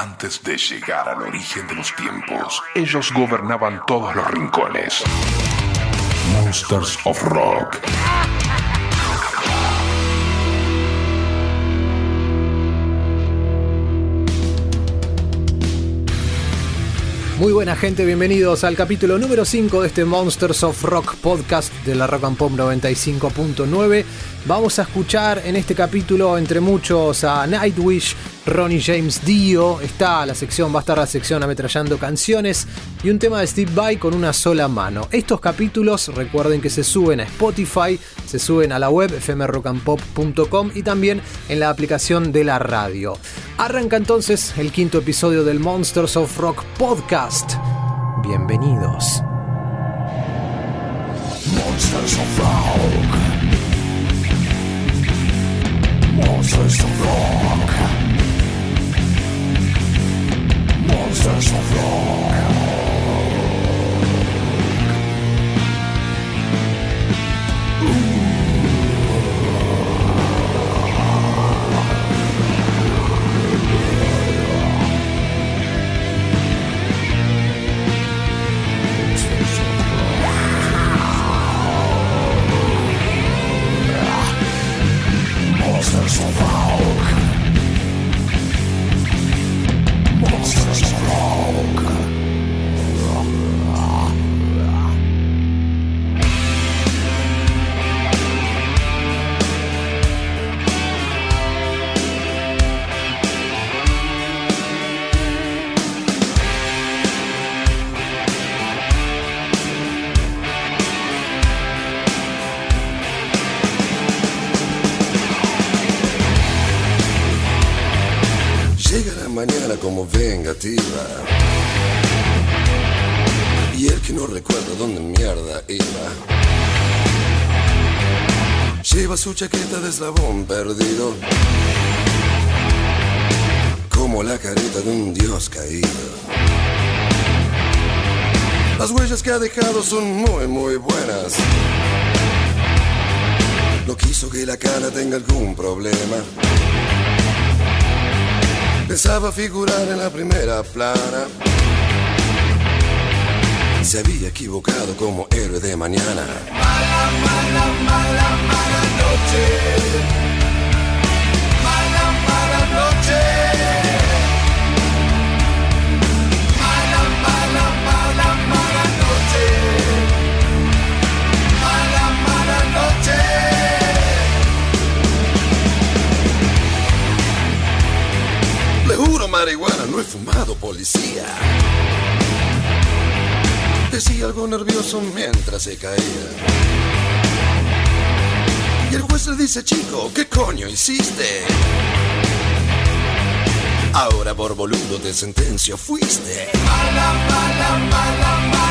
Antes de llegar al origen de los tiempos, ellos gobernaban todos los rincones. Monsters of Rock. Muy buena gente, bienvenidos al capítulo número 5 de este Monsters of Rock podcast de la Rock and Pop 95.9. Vamos a escuchar en este capítulo, entre muchos, a Nightwish, Ronnie James Dio. Está la sección, va a estar la sección ametrallando canciones y un tema de Steve Vai con una sola mano. Estos capítulos, recuerden que se suben a Spotify, se suben a la web fmrockandpop.com y también en la aplicación de la radio. Arranca entonces el quinto episodio del Monsters of Rock podcast. Bienvenidos. Monsters of Rock. Monsters of Rock. Monsters of Rock. Chaqueta de eslabón perdido. Como la careta de un dios caído. Las huellas que ha dejado son muy, muy buenas. No quiso que la cara tenga algún problema. Pensaba figurar en la primera plana. Se había equivocado como héroe de mañana. Marihuana, no he fumado policía. Decía algo nervioso mientras se caía. Y el juez le dice, chico, ¿qué coño hiciste? Ahora por boludo de sentencio fuiste. Mala, mala, mala, mala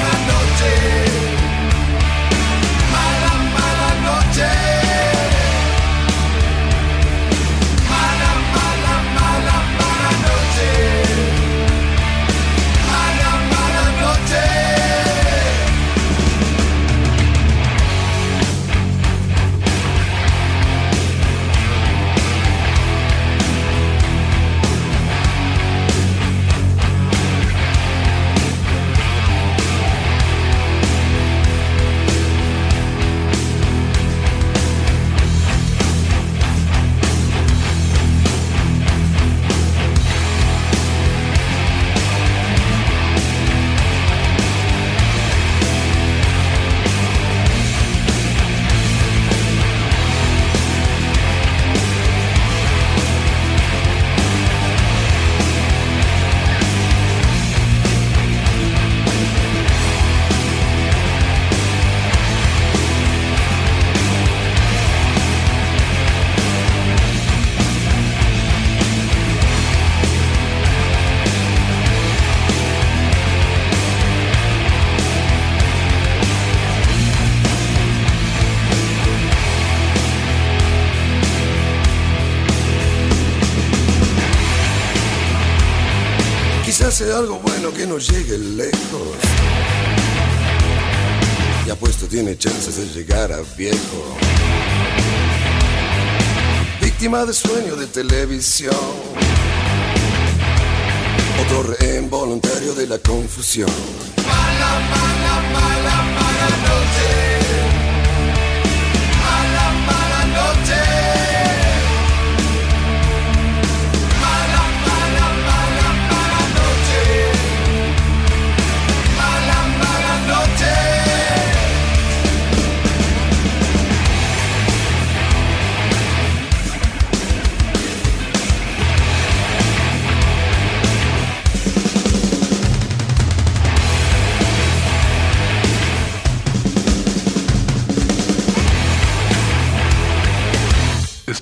llegue lejos. Y apuesto tiene chances de llegar a viejo. Víctima de sueño de televisión. voluntario de la confusión.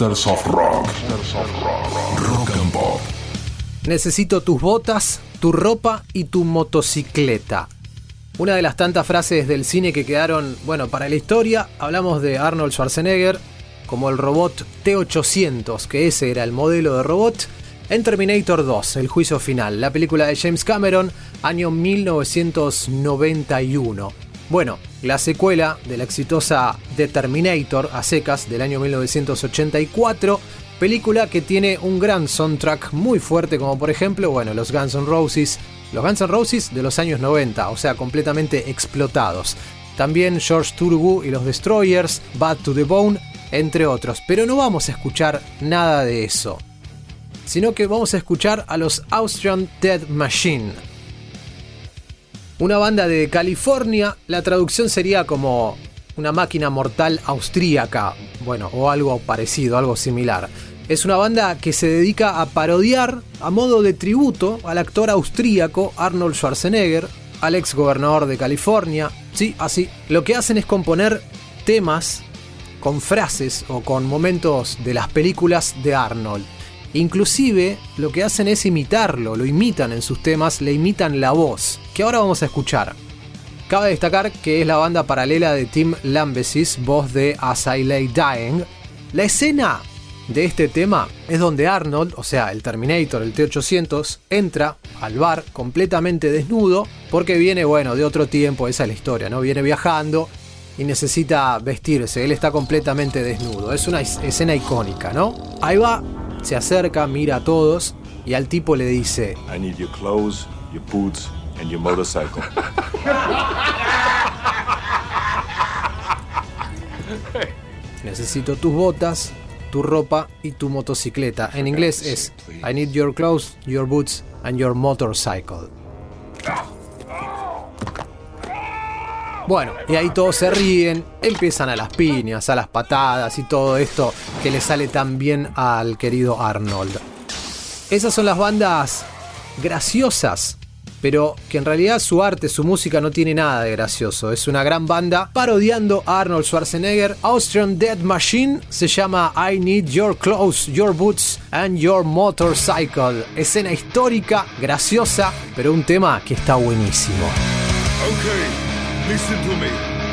Monsters of Rock. Rock and Pop. Necesito tus botas, tu ropa y tu motocicleta. Una de las tantas frases del cine que quedaron, bueno, para la historia, hablamos de Arnold Schwarzenegger como el robot T-800, que ese era el modelo de robot, en Terminator 2, El juicio final, la película de James Cameron, año 1991. Bueno, la secuela de la exitosa The Terminator a secas del año 1984 Película que tiene un gran soundtrack muy fuerte, como por ejemplo, bueno, los Guns N' Roses. Los Guns N' Roses de los años 90, o sea, completamente explotados. También George Thorogood y los Destroyers, Bad to the Bone, entre otros. Pero no vamos a escuchar nada de eso. Sino que vamos a escuchar a los Austrian Dead Machine. Una banda de California, la traducción sería como una máquina mortal austríaca, bueno, o algo parecido, algo similar. Es una banda que se dedica a parodiar a modo de tributo al actor austríaco Arnold Schwarzenegger, al ex gobernador de California. Sí, así. Lo que hacen es componer temas con frases o con momentos de las películas de Arnold. Inclusive lo que hacen es imitarlo, lo imitan en sus temas, le imitan la voz, que ahora vamos a escuchar. Cabe destacar que es la banda paralela de Tim Lambesis, voz de As I Lay Dying. La escena de este tema es donde Arnold, o sea, el Terminator, el T-800, entra al bar completamente desnudo porque viene, bueno, de otro tiempo, esa es la historia, ¿no? Viene viajando y necesita vestirse, él está completamente desnudo. Es una escena icónica, ¿no? Ahí va, se acerca, mira a todos y al tipo le dice, I need your clothes, your boots, and your motorcycle. necesito tus botas, tu ropa y tu motocicleta. En inglés es I need your clothes, your boots and your motorcycle. Bueno, y ahí todos se ríen, empiezan a las piñas, a las patadas y todo esto que le sale tan bien al querido Arnold. Esas son las bandas graciosas, pero que en realidad su arte, su música no tiene nada de gracioso. Es una gran banda parodiando a Arnold Schwarzenegger. Austrian Dead Machine se llama I Need Your Clothes, Your Boots and Your Motorcycle. Escena histórica, graciosa, pero un tema que está buenísimo. Listen to me.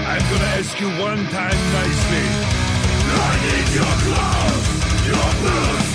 I'm gonna ask you one time nicely. I need your clothes, your boots,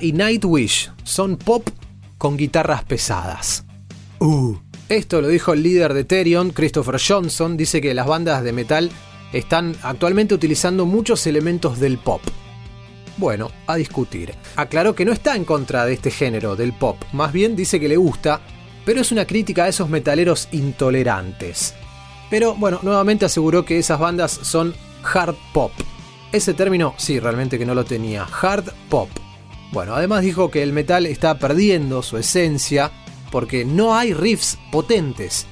Y Nightwish son pop con guitarras pesadas. Uh. Esto lo dijo el líder de Therion, Christopher Johnson, dice que las bandas de metal están actualmente utilizando muchos elementos del pop. Bueno, a discutir. Aclaró que no está en contra de este género, del pop, más bien dice que le gusta, pero es una crítica a esos metaleros intolerantes. Pero bueno, nuevamente aseguró que esas bandas son hard pop. Ese término sí, realmente que no lo tenía, hard pop. Bueno, además dijo que el metal está perdiendo su esencia porque no hay riffs potentes.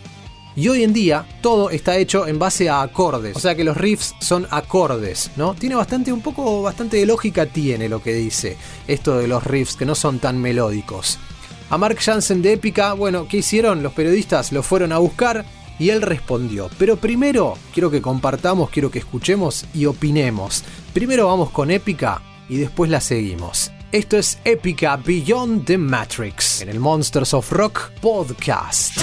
Y hoy en día todo está hecho en base a acordes, o sea que los riffs son acordes, ¿no? Tiene bastante, un poco, bastante de lógica tiene lo que dice, esto de los riffs que no son tan melódicos. A Mark Jansen de Épica, bueno, ¿qué hicieron? Los periodistas lo fueron a buscar y él respondió. Pero primero quiero que compartamos, quiero que escuchemos y opinemos. Primero vamos con Épica y después la seguimos. Esto es Épica Beyond the Matrix en el Monsters of Rock podcast.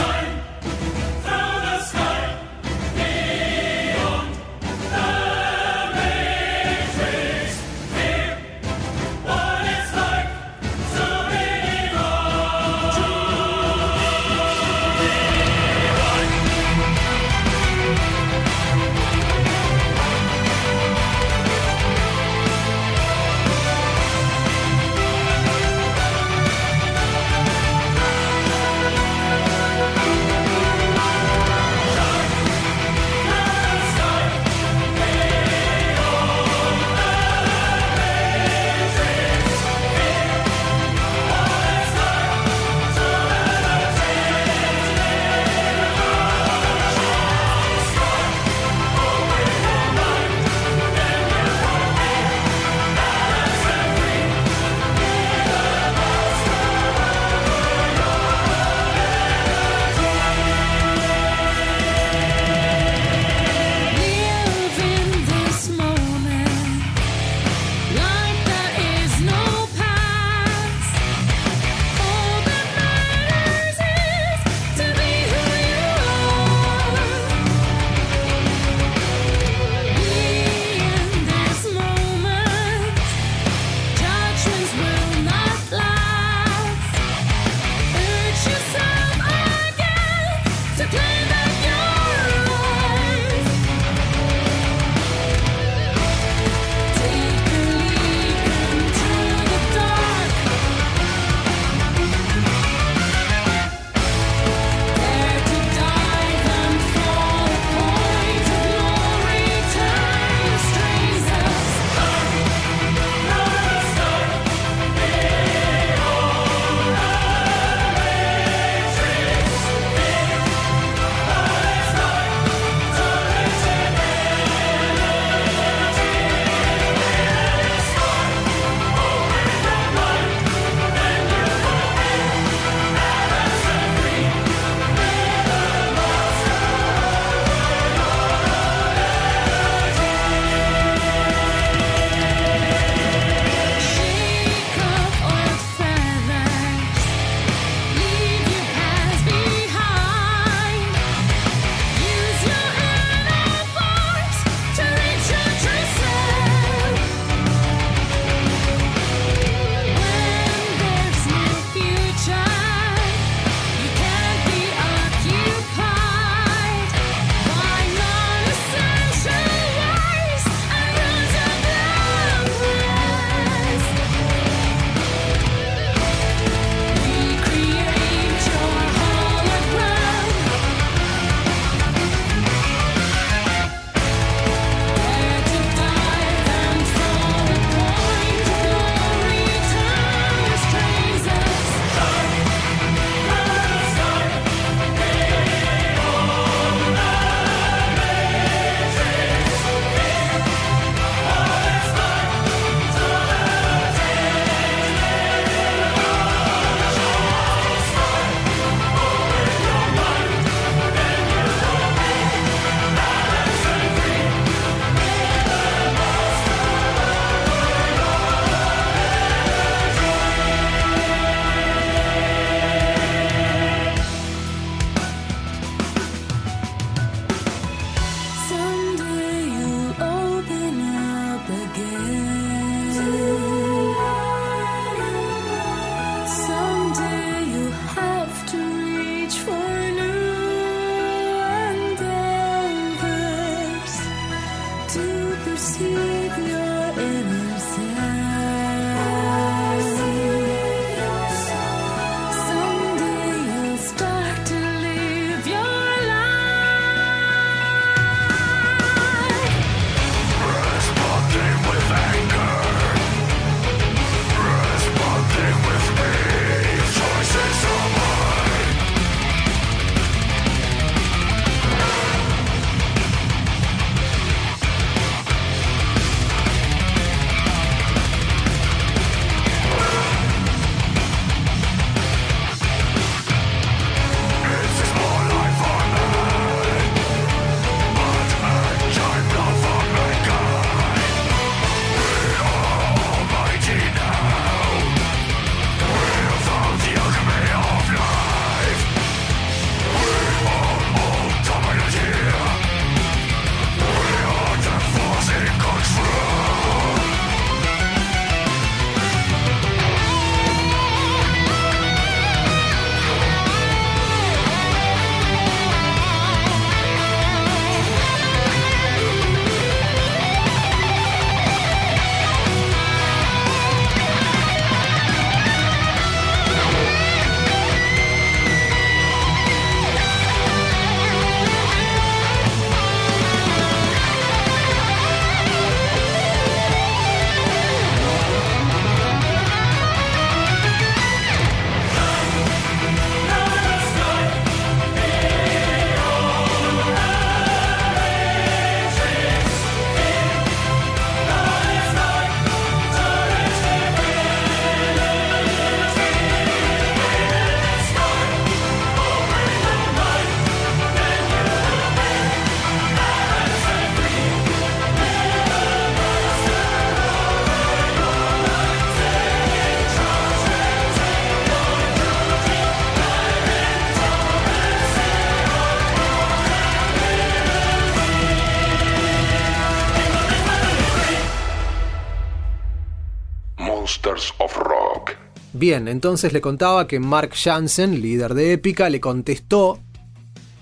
Bien, entonces le contaba que Mark Jansen, líder de Épica, le contestó.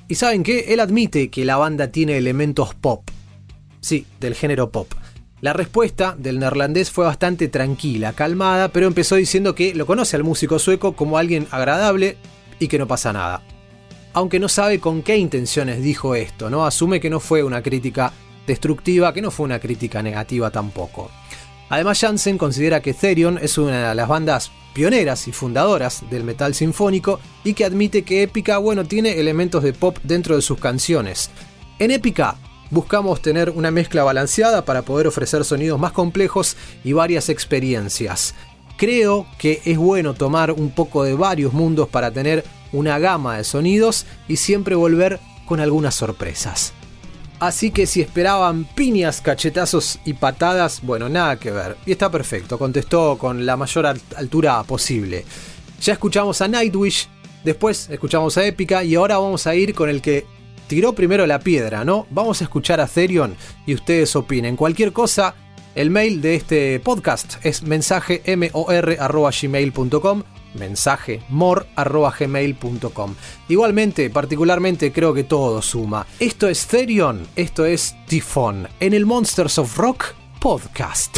Y saben qué, él admite que la banda tiene elementos pop. Sí, del género pop. La respuesta del neerlandés fue bastante tranquila, calmada, pero empezó diciendo que lo conoce al músico sueco como alguien agradable y que no pasa nada. Aunque no sabe con qué intenciones dijo esto, ¿no? Asume que no fue una crítica destructiva, que no fue una crítica negativa tampoco. Además, Jansen considera que Therion es una de las bandas pioneras y fundadoras del metal sinfónico y que admite que Épica, bueno, tiene elementos de pop dentro de sus canciones. En Épica buscamos tener una mezcla balanceada para poder ofrecer sonidos más complejos y varias experiencias. Creo que es bueno tomar un poco de varios mundos para tener una gama de sonidos y siempre volver con algunas sorpresas. Así que si esperaban piñas, cachetazos y patadas, bueno, nada que ver. Y está perfecto, contestó con la mayor altura posible. Ya escuchamos a Nightwish, después escuchamos a Épica y ahora vamos a ir con el que tiró primero la piedra, ¿no? Vamos a escuchar a Therion y ustedes opinen. Cualquier cosa, el mail de este podcast es mensaje mensaje mor.gmail.com. Igualmente, particularmente creo que todo suma. Esto es Therion, esto es Tifón, en el Monsters of Rock podcast.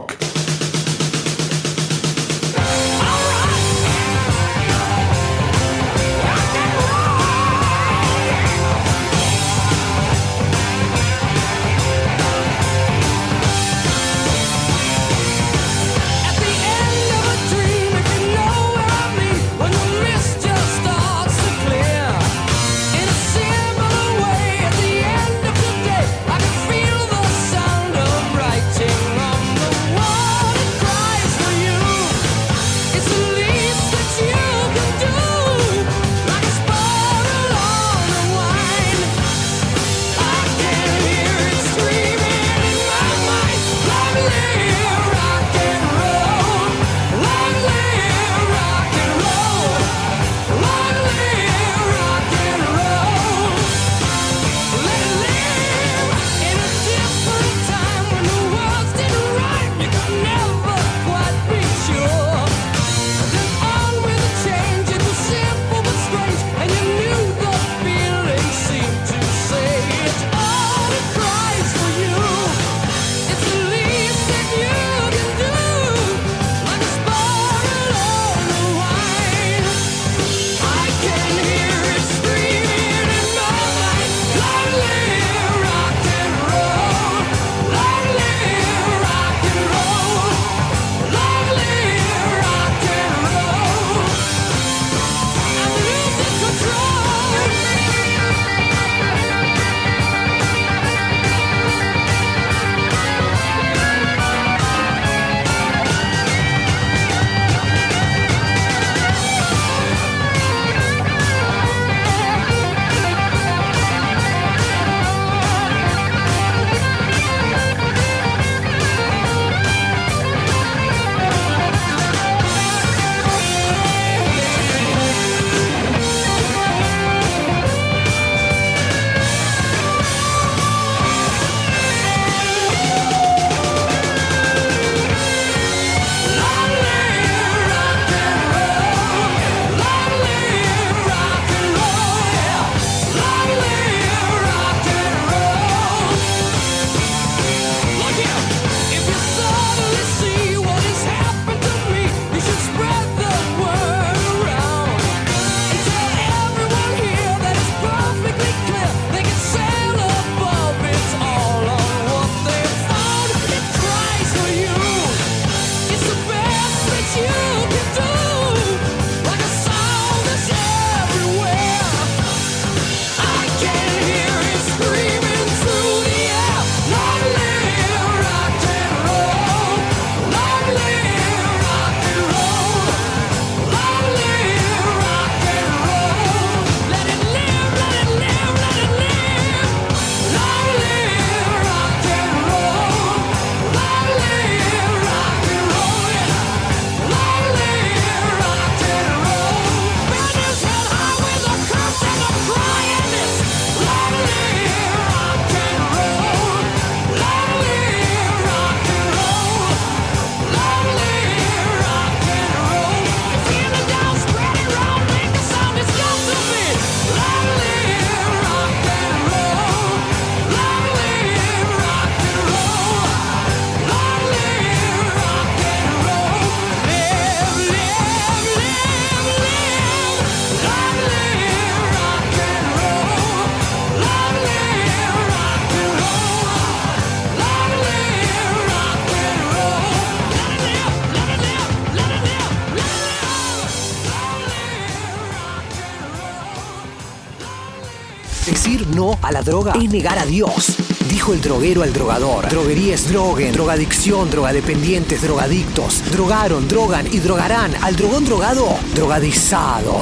Decir no a la droga es negar a Dios. Dijo el droguero al drogador. Droguerías droguen, drogadicción, drogadependientes, drogadictos. Drogaron, drogan y drogarán al drogón drogado, drogadizado.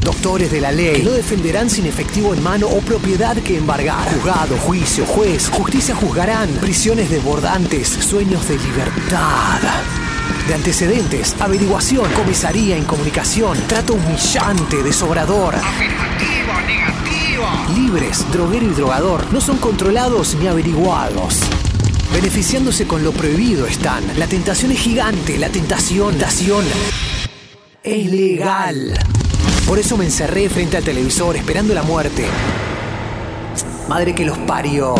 Doctores de la ley que no defenderán sin efectivo en mano o propiedad que embargar. Juzgado, juicio, juez, justicia juzgarán. Prisiones desbordantes, sueños de libertad de antecedentes, averiguación, comisaría, incomunicación, trato humillante, desobrador. Afirmativo, negativo. Libres, droguero y drogador no son controlados ni averiguados. Beneficiándose con lo prohibido están. La tentación es gigante, la tentación, tentación es legal. Por eso me encerré frente al televisor esperando la muerte. Madre que los parió.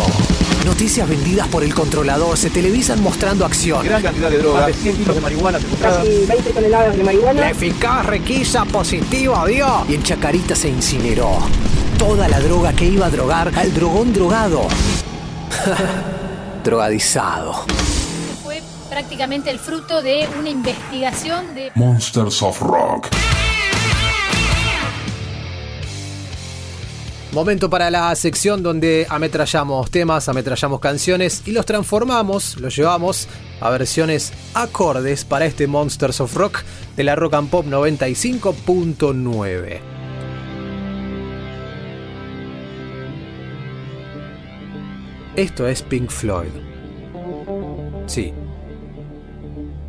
Noticias vendidas por el controlador se televisan mostrando acción. Gran cantidad de droga. Más de 100 kilos de marihuana. Casi 20 toneladas de marihuana. La eficaz requisa positiva dio. Y en Chacarita se incineró. Toda la droga que iba a drogar al drogón drogado. Drogadizado. Fue prácticamente el fruto de una investigación de Monsters of Rock. Momento para la sección donde ametrallamos temas, ametrallamos canciones y los transformamos, los llevamos a versiones acordes para este Monsters of Rock de la Rock and Pop 95.9. Esto es Pink Floyd. Sí.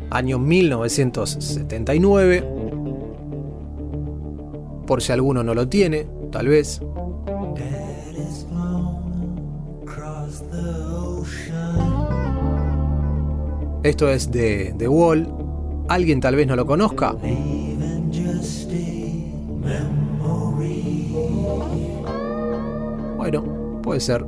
Año 1979. Por si alguno no lo tiene, tal vez. Esto es de The Wall. ¿Alguien tal vez no lo conozca? Bueno, puede ser.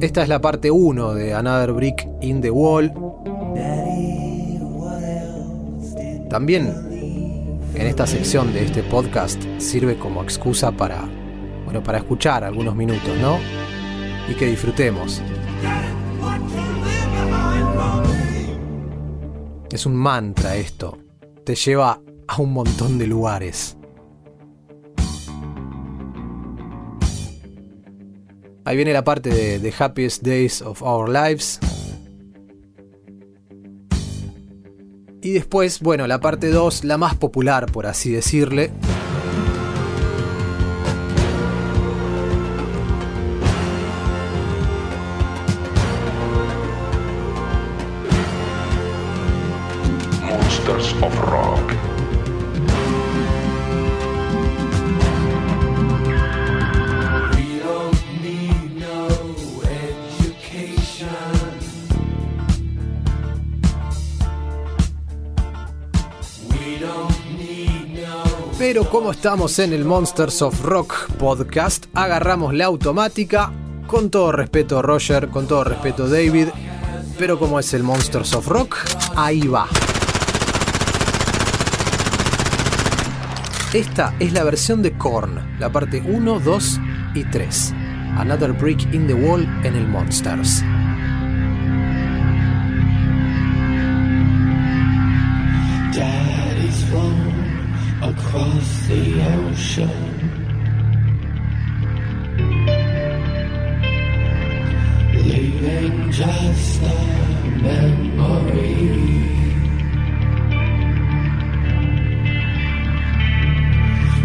Esta es la parte 1 de Another Brick in the Wall. También en esta sección de este podcast sirve como excusa para, bueno, para escuchar algunos minutos, ¿no? Y que disfrutemos. Es un mantra esto. Te lleva a un montón de lugares. Ahí viene la parte de The Happiest Days of Our Lives. Y después, bueno, la parte 2, la más popular, por así decirle. Pero como estamos en el Monsters of Rock podcast, agarramos la automática. Con todo respeto Roger, con todo respeto David. Pero como es el Monsters of Rock, ahí va. Esta es la versión de Korn, la parte 1, 2 y 3. Another Brick in the Wall en el Monsters. Across the ocean. Leaving just a memory.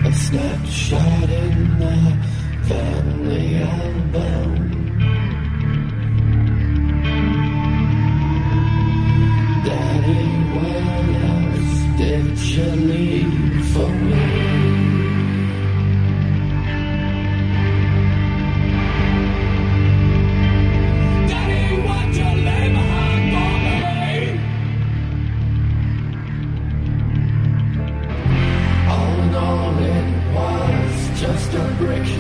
A snapshot in the family album. Daddy, what else did you leave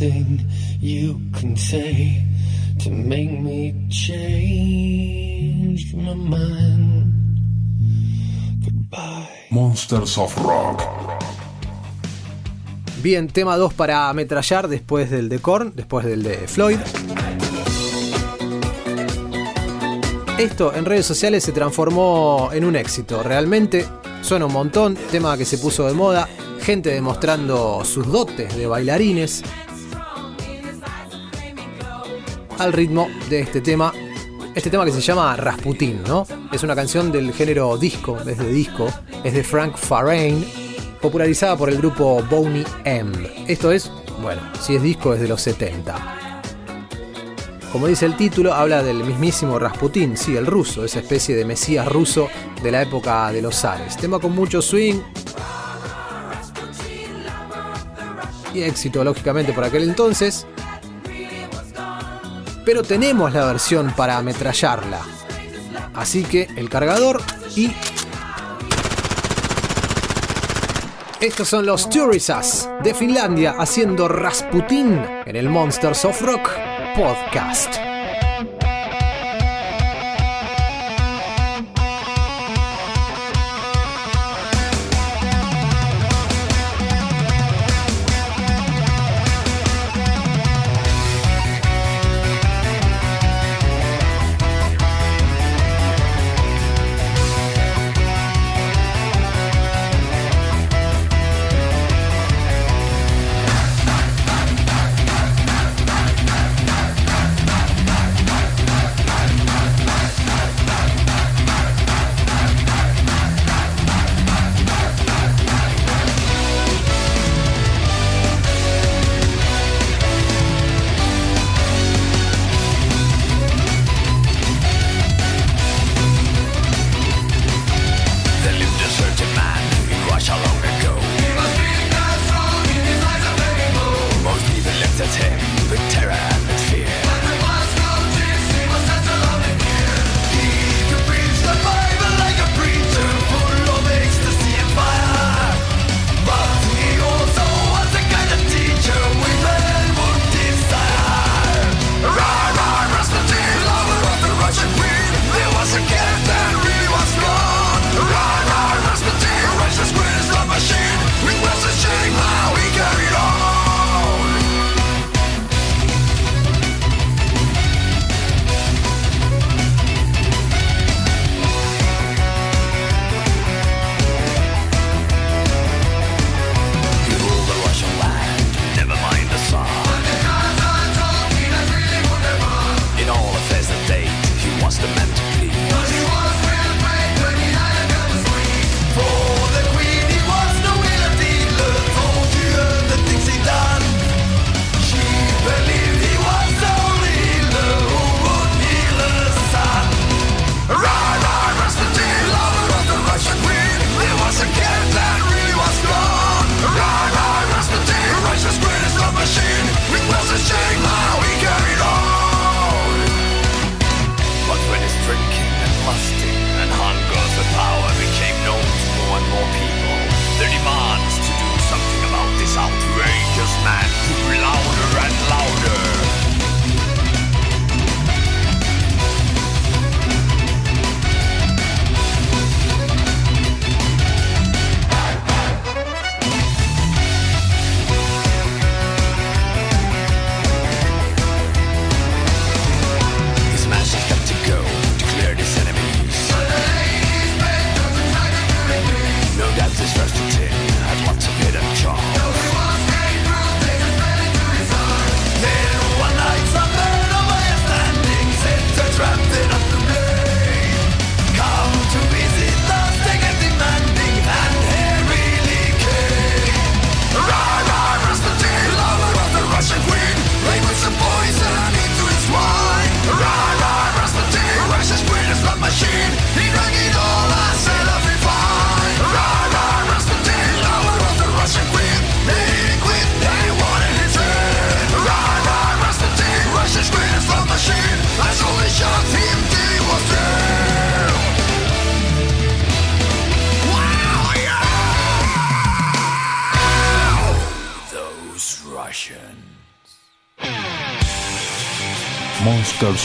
nothing you can say to make me change my mind. Goodbye. Monsters of Rock. Bien, tema 2 para ametrallar después del de Korn, después del de Floyd. Esto en redes sociales se transformó en un éxito. Realmente suena un montón, tema que se puso de moda, gente demostrando sus dotes de bailarines al ritmo de este tema. Este tema que se llama Rasputin, ¿no? Es una canción del género disco, es de disco, es de Frank Farain, popularizada por el grupo Boney M. Esto es, bueno, si es disco es de los 70. Como dice el título, habla del mismísimo Rasputin, sí, el ruso, esa especie de mesías ruso de la época de los zares. Tema con mucho swing y éxito, lógicamente, por aquel entonces. Pero tenemos la versión para ametrallarla. Así que el cargador y Estos son los Turisas de Finlandia haciendo Rasputin en el Monsters of Rock podcast.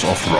Of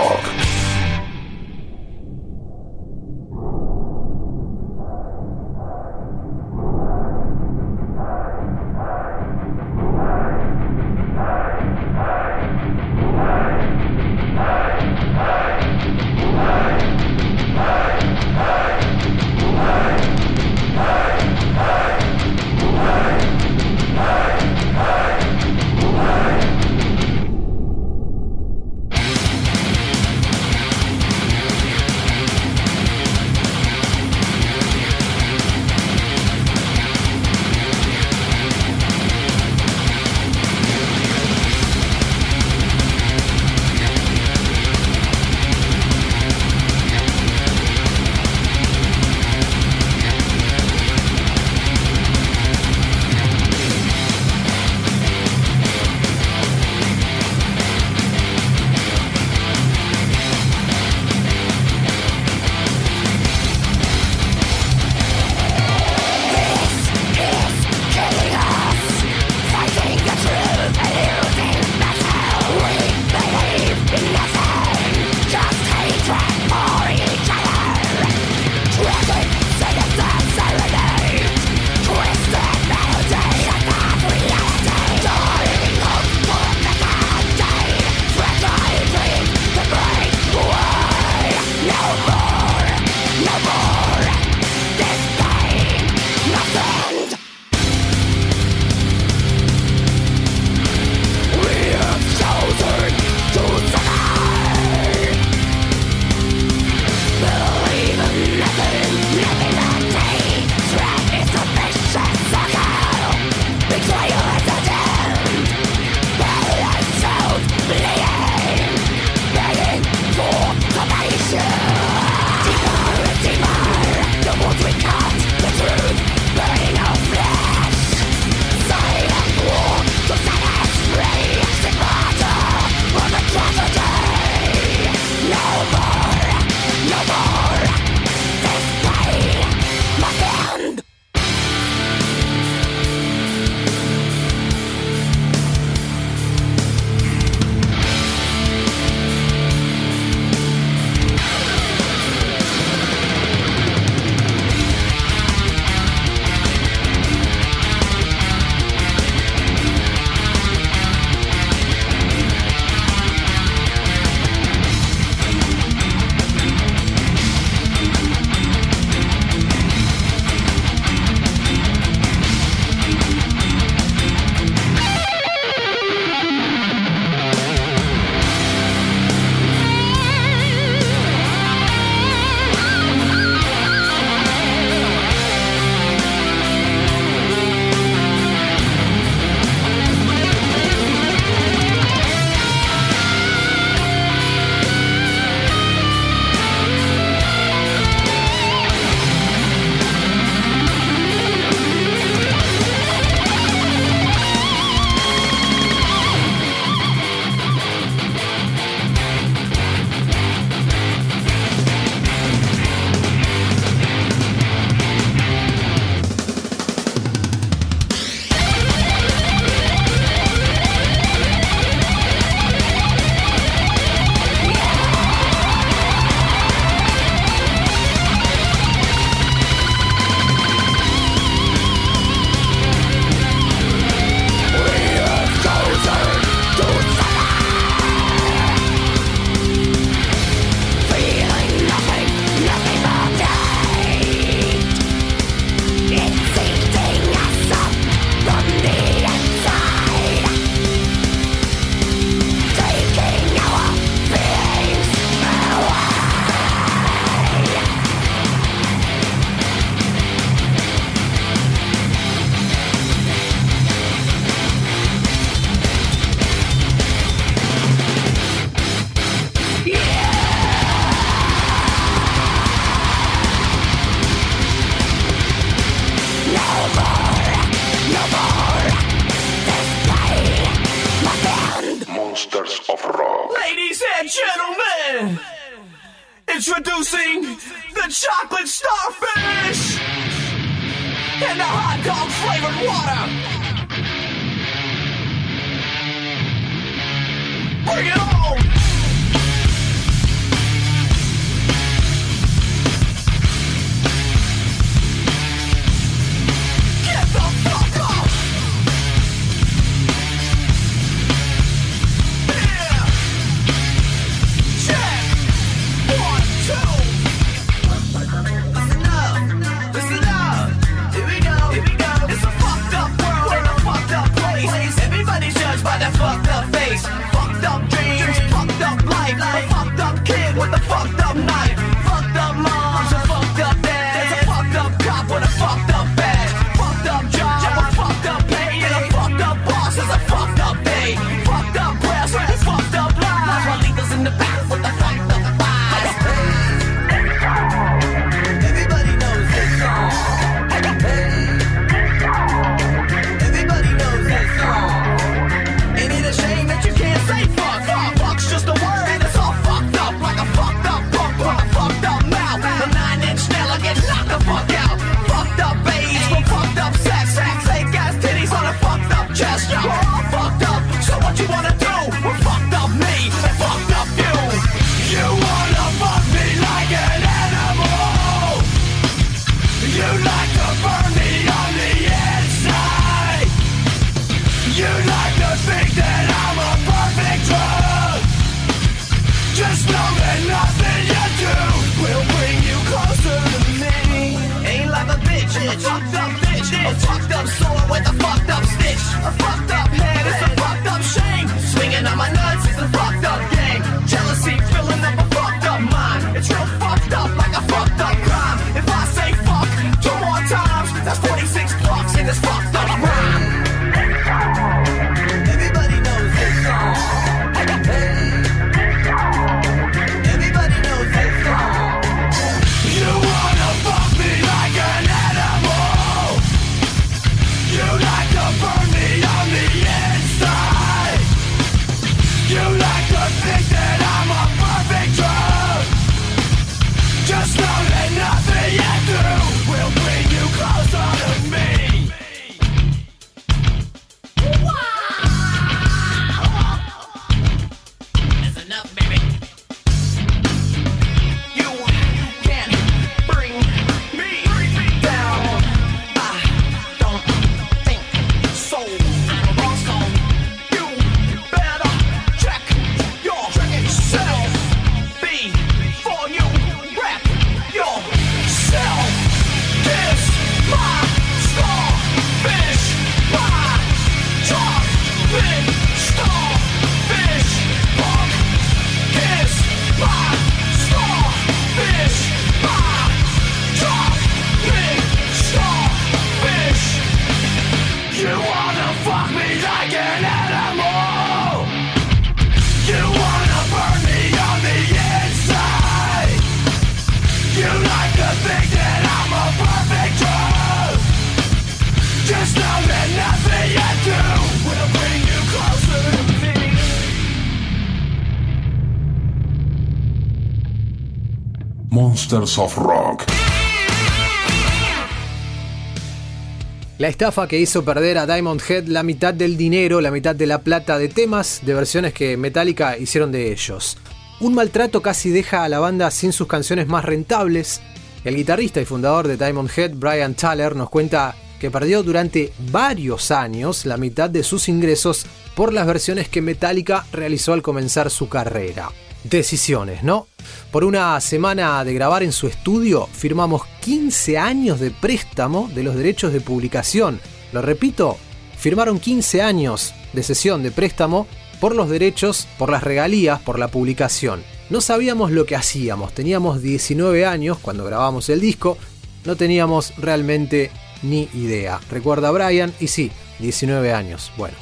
La estafa que hizo perder a Diamond Head la mitad del dinero, la mitad de la plata de temas de versiones que Metallica hicieron de ellos. Un maltrato casi deja a la banda sin sus canciones más rentables. El guitarrista y fundador de Diamond Head, Brian Tyler, nos cuenta que perdió durante varios años la mitad de sus ingresos por las versiones que Metallica realizó al comenzar su carrera. Decisiones, ¿no? Por una semana de grabar en su estudio, firmamos 15 años de préstamo de los derechos de publicación. Lo repito, firmaron 15 años de sesión de préstamo por los derechos, por las regalías, por la publicación. No sabíamos lo que hacíamos, teníamos 19 años cuando grabamos el disco, no teníamos realmente ni idea. Recuerda Brian, y sí, 19 años. Bueno,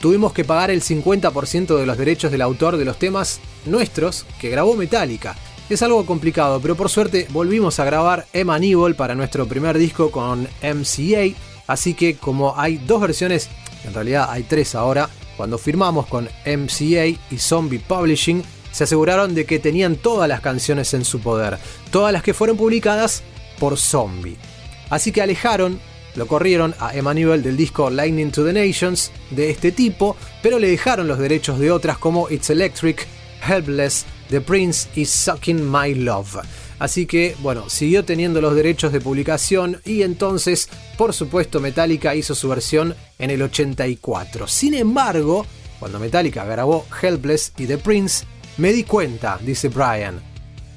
tuvimos que pagar el 50% de los derechos del autor de los temas nuestros que grabó Metallica. Es algo complicado, pero por suerte volvimos a grabar Emma Evil para nuestro primer disco con MCA, así que como hay dos versiones, en realidad hay tres ahora, cuando firmamos con MCA y Zombie Publishing, se aseguraron de que tenían todas las canciones en su poder, todas las que fueron publicadas por Zombie. Así que alejaron lo corrieron a Emmanuel del disco Lightning to the Nations de este tipo, pero le dejaron los derechos de otras como It's Electric, Helpless, The Prince y Sucking My Love. Así que, bueno, siguió teniendo los derechos de publicación y entonces, por supuesto, Metallica hizo su versión en el 84. Sin embargo, cuando Metallica grabó Helpless y The Prince, me di cuenta, dice Brian,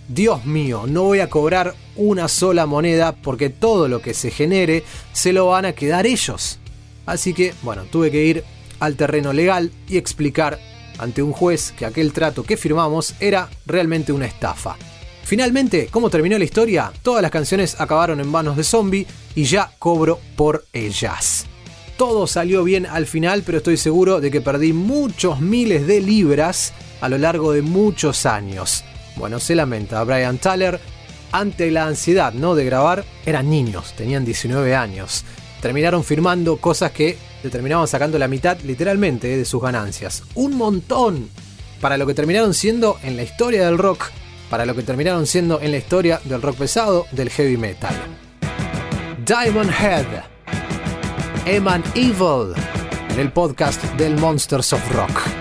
Dios mío, no voy a cobrar una sola moneda porque todo lo que se genere se lo van a quedar ellos. Así que, bueno, tuve que ir al terreno legal y explicar ante un juez que aquel trato que firmamos era realmente una estafa. Finalmente, ¿cómo terminó la historia? Todas las canciones acabaron en manos de Zombie y ya cobro por ellas. Todo salió bien al final, pero estoy seguro de que perdí muchos miles de libras a lo largo de muchos años. Bueno, se lamenta Brian Tyler. Ante la ansiedad ¿no? de grabar, eran niños, tenían 19 años. Terminaron firmando cosas que le terminaban sacando la mitad literalmente de sus ganancias. Un montón para lo que terminaron siendo en la historia del rock, para lo que terminaron siendo en la historia del rock pesado, del heavy metal. Diamond Head, Eman Evil, en el podcast del Monsters of Rock.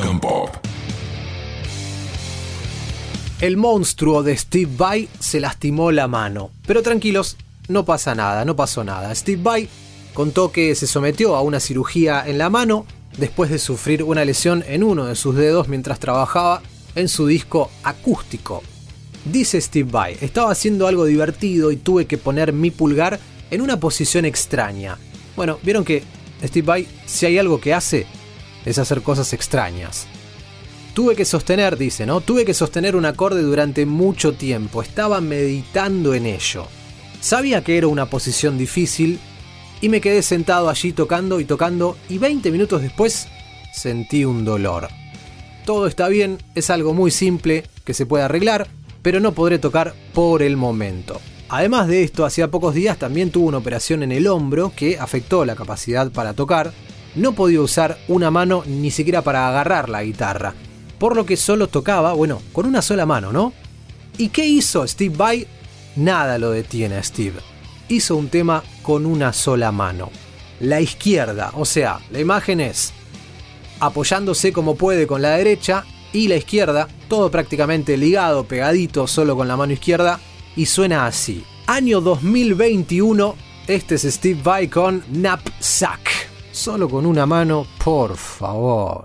And Pop. El monstruo de Steve Vai se lastimó la mano. Pero tranquilos, no pasa nada, no pasó nada. Steve Vai contó que se sometió a una cirugía en la mano después de sufrir una lesión en uno de sus dedos mientras trabajaba en su disco acústico. Dice Steve Vai, estaba haciendo algo divertido y tuve que poner mi pulgar en una posición extraña. Bueno, vieron que Steve Vai, si hay algo que hace, es hacer cosas extrañas. Tuve que sostener, dice, ¿no? Tuve que sostener un acorde durante mucho tiempo. Estaba meditando en ello. Sabía que era una posición difícil, y me quedé sentado allí tocando y tocando y 20 minutos después sentí un dolor. Todo está bien, es algo muy simple que se puede arreglar, pero no podré tocar por el momento. Además de esto, hacía pocos días también tuve una operación en el hombro que afectó la capacidad para tocar. No podía usar una mano ni siquiera para agarrar la guitarra, por lo que solo tocaba, bueno, con una sola mano, ¿no? ¿Y qué hizo Steve Vai? Nada lo detiene a Steve. Hizo un tema con una sola mano. La izquierda, o sea, la imagen es apoyándose como puede con la derecha y la izquierda, todo prácticamente ligado, pegadito, solo con la mano izquierda, y suena así. Año 2021, este es Steve Vai con Knapsack. Solo con una mano, por favor.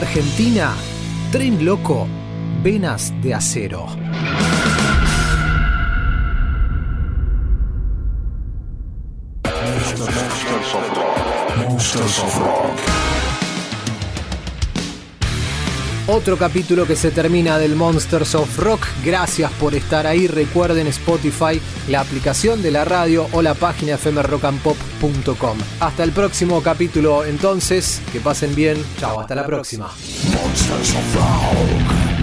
Argentina, Tren Loco, Venas de Acero. Monsters of Rock. Otro capítulo que se termina del Monsters of Rock. Gracias por estar ahí. Recuerden Spotify, la aplicación de la radio o la página fmrockandpop.com. Hasta el próximo capítulo entonces. Que pasen bien. Chao, hasta la próxima. Monsters of Rock.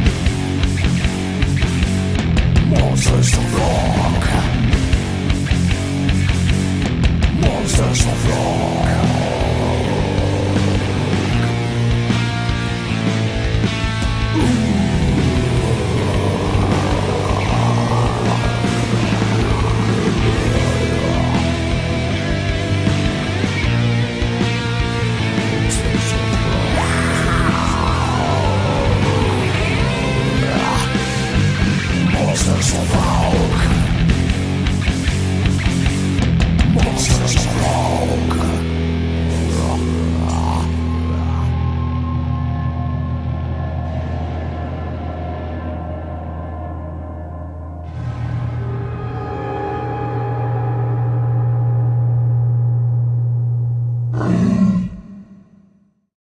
Monsters of Rock. Monsters of Rock.